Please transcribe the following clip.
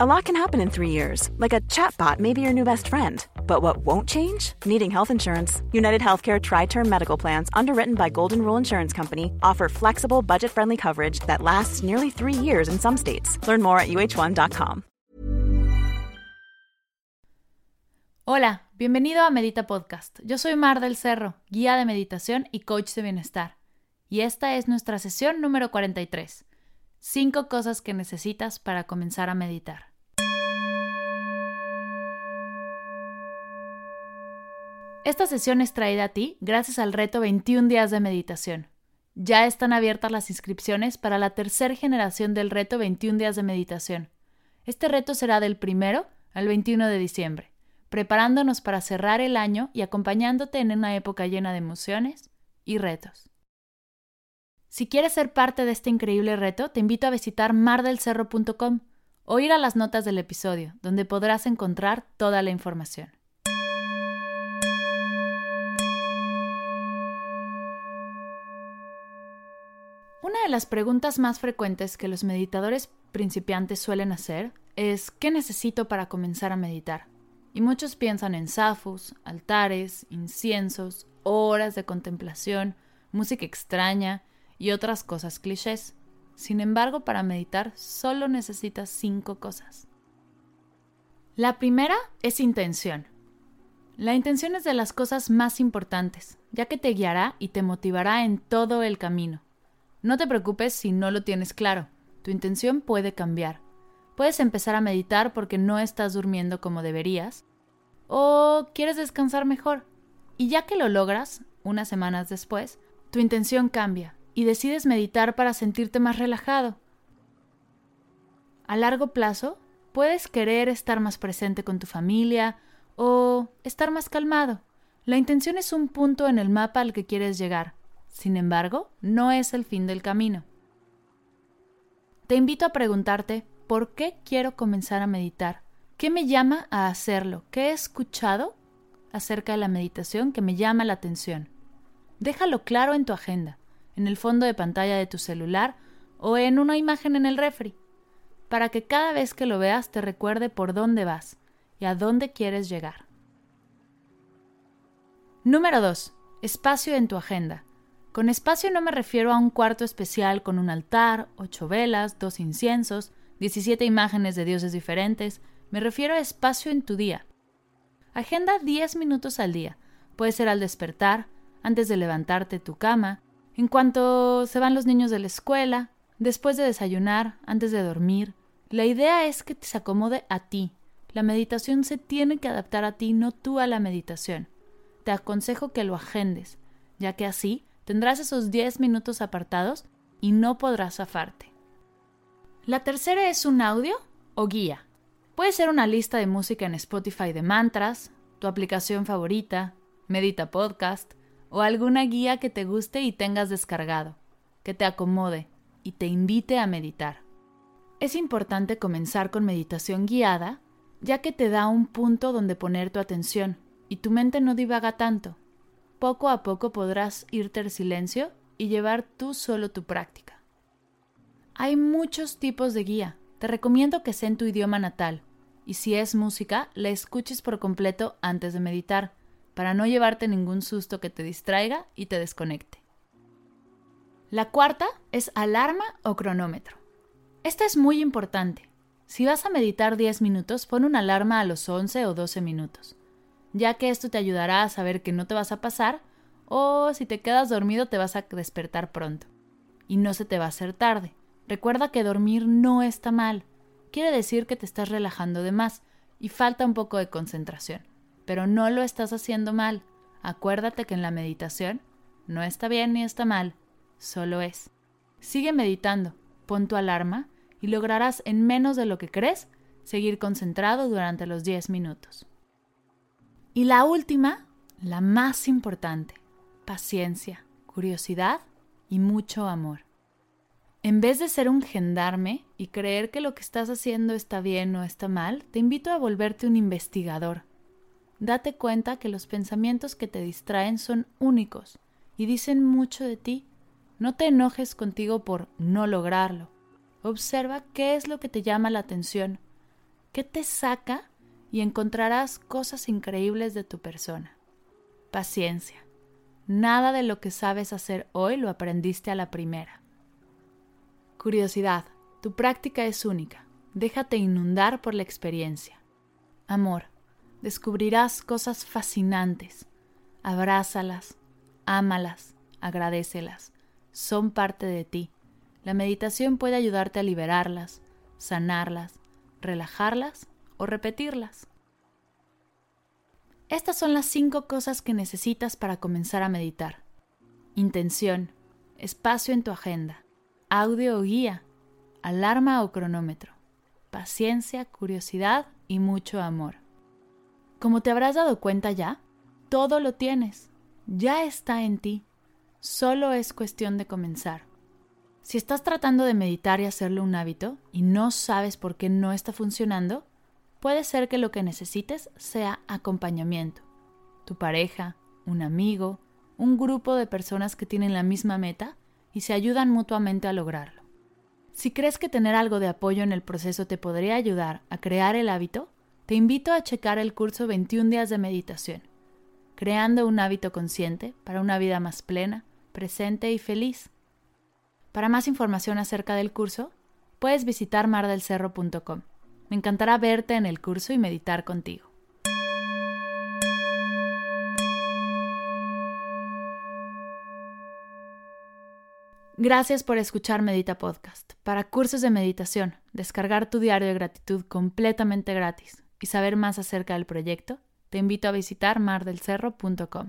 A lot can happen in three years, like a chatbot may be your new best friend. But what won't change? Needing health insurance. United Healthcare Tri Term Medical Plans, underwritten by Golden Rule Insurance Company, offer flexible, budget friendly coverage that lasts nearly three years in some states. Learn more at uh1.com. Hola, bienvenido a Medita Podcast. Yo soy Mar del Cerro, guía de meditación y coach de bienestar. Y esta es nuestra sesión número 43. Cinco cosas que necesitas para comenzar a meditar. Esta sesión es traída a ti gracias al reto 21 días de meditación. Ya están abiertas las inscripciones para la tercera generación del reto 21 días de meditación. Este reto será del primero al 21 de diciembre, preparándonos para cerrar el año y acompañándote en una época llena de emociones y retos. Si quieres ser parte de este increíble reto, te invito a visitar mardelcerro.com o ir a las notas del episodio, donde podrás encontrar toda la información. Una de las preguntas más frecuentes que los meditadores principiantes suelen hacer es ¿qué necesito para comenzar a meditar? Y muchos piensan en safus, altares, inciensos, horas de contemplación, música extraña y otras cosas clichés. Sin embargo, para meditar solo necesitas cinco cosas. La primera es intención. La intención es de las cosas más importantes, ya que te guiará y te motivará en todo el camino. No te preocupes si no lo tienes claro, tu intención puede cambiar. Puedes empezar a meditar porque no estás durmiendo como deberías, o quieres descansar mejor, y ya que lo logras, unas semanas después, tu intención cambia y decides meditar para sentirte más relajado. A largo plazo, puedes querer estar más presente con tu familia o estar más calmado. La intención es un punto en el mapa al que quieres llegar. Sin embargo, no es el fin del camino. Te invito a preguntarte, ¿por qué quiero comenzar a meditar? ¿Qué me llama a hacerlo? ¿Qué he escuchado acerca de la meditación que me llama la atención? Déjalo claro en tu agenda en el fondo de pantalla de tu celular o en una imagen en el refri, para que cada vez que lo veas te recuerde por dónde vas y a dónde quieres llegar. Número 2. Espacio en tu agenda. Con espacio no me refiero a un cuarto especial con un altar, ocho velas, dos inciensos, 17 imágenes de dioses diferentes. Me refiero a espacio en tu día. Agenda 10 minutos al día. Puede ser al despertar, antes de levantarte tu cama, en cuanto se van los niños de la escuela, después de desayunar, antes de dormir, la idea es que te se acomode a ti. La meditación se tiene que adaptar a ti, no tú a la meditación. Te aconsejo que lo agendes, ya que así tendrás esos 10 minutos apartados y no podrás zafarte. La tercera es un audio o guía. Puede ser una lista de música en Spotify de mantras, tu aplicación favorita, Medita Podcast, o alguna guía que te guste y tengas descargado, que te acomode y te invite a meditar. Es importante comenzar con meditación guiada, ya que te da un punto donde poner tu atención y tu mente no divaga tanto. Poco a poco podrás irte al silencio y llevar tú solo tu práctica. Hay muchos tipos de guía. Te recomiendo que sea en tu idioma natal, y si es música, la escuches por completo antes de meditar para no llevarte ningún susto que te distraiga y te desconecte. La cuarta es alarma o cronómetro. Esta es muy importante. Si vas a meditar 10 minutos, pon una alarma a los 11 o 12 minutos, ya que esto te ayudará a saber que no te vas a pasar o si te quedas dormido te vas a despertar pronto. Y no se te va a hacer tarde. Recuerda que dormir no está mal. Quiere decir que te estás relajando de más y falta un poco de concentración pero no lo estás haciendo mal. Acuérdate que en la meditación no está bien ni está mal, solo es. Sigue meditando, pon tu alarma y lograrás en menos de lo que crees seguir concentrado durante los 10 minutos. Y la última, la más importante, paciencia, curiosidad y mucho amor. En vez de ser un gendarme y creer que lo que estás haciendo está bien o está mal, te invito a volverte un investigador, Date cuenta que los pensamientos que te distraen son únicos y dicen mucho de ti. No te enojes contigo por no lograrlo. Observa qué es lo que te llama la atención. ¿Qué te saca? Y encontrarás cosas increíbles de tu persona. Paciencia. Nada de lo que sabes hacer hoy lo aprendiste a la primera. Curiosidad. Tu práctica es única. Déjate inundar por la experiencia. Amor. Descubrirás cosas fascinantes. Abrázalas, ámalas, agradecelas. Son parte de ti. La meditación puede ayudarte a liberarlas, sanarlas, relajarlas o repetirlas. Estas son las cinco cosas que necesitas para comenzar a meditar. Intención, espacio en tu agenda, audio o guía, alarma o cronómetro, paciencia, curiosidad y mucho amor. Como te habrás dado cuenta ya, todo lo tienes, ya está en ti, solo es cuestión de comenzar. Si estás tratando de meditar y hacerlo un hábito y no sabes por qué no está funcionando, puede ser que lo que necesites sea acompañamiento. Tu pareja, un amigo, un grupo de personas que tienen la misma meta y se ayudan mutuamente a lograrlo. Si crees que tener algo de apoyo en el proceso te podría ayudar a crear el hábito, te invito a checar el curso 21 días de meditación, creando un hábito consciente para una vida más plena, presente y feliz. Para más información acerca del curso, puedes visitar mardelcerro.com. Me encantará verte en el curso y meditar contigo. Gracias por escuchar Medita Podcast. Para cursos de meditación, descargar tu diario de gratitud completamente gratis y saber más acerca del proyecto, te invito a visitar mardelcerro.com.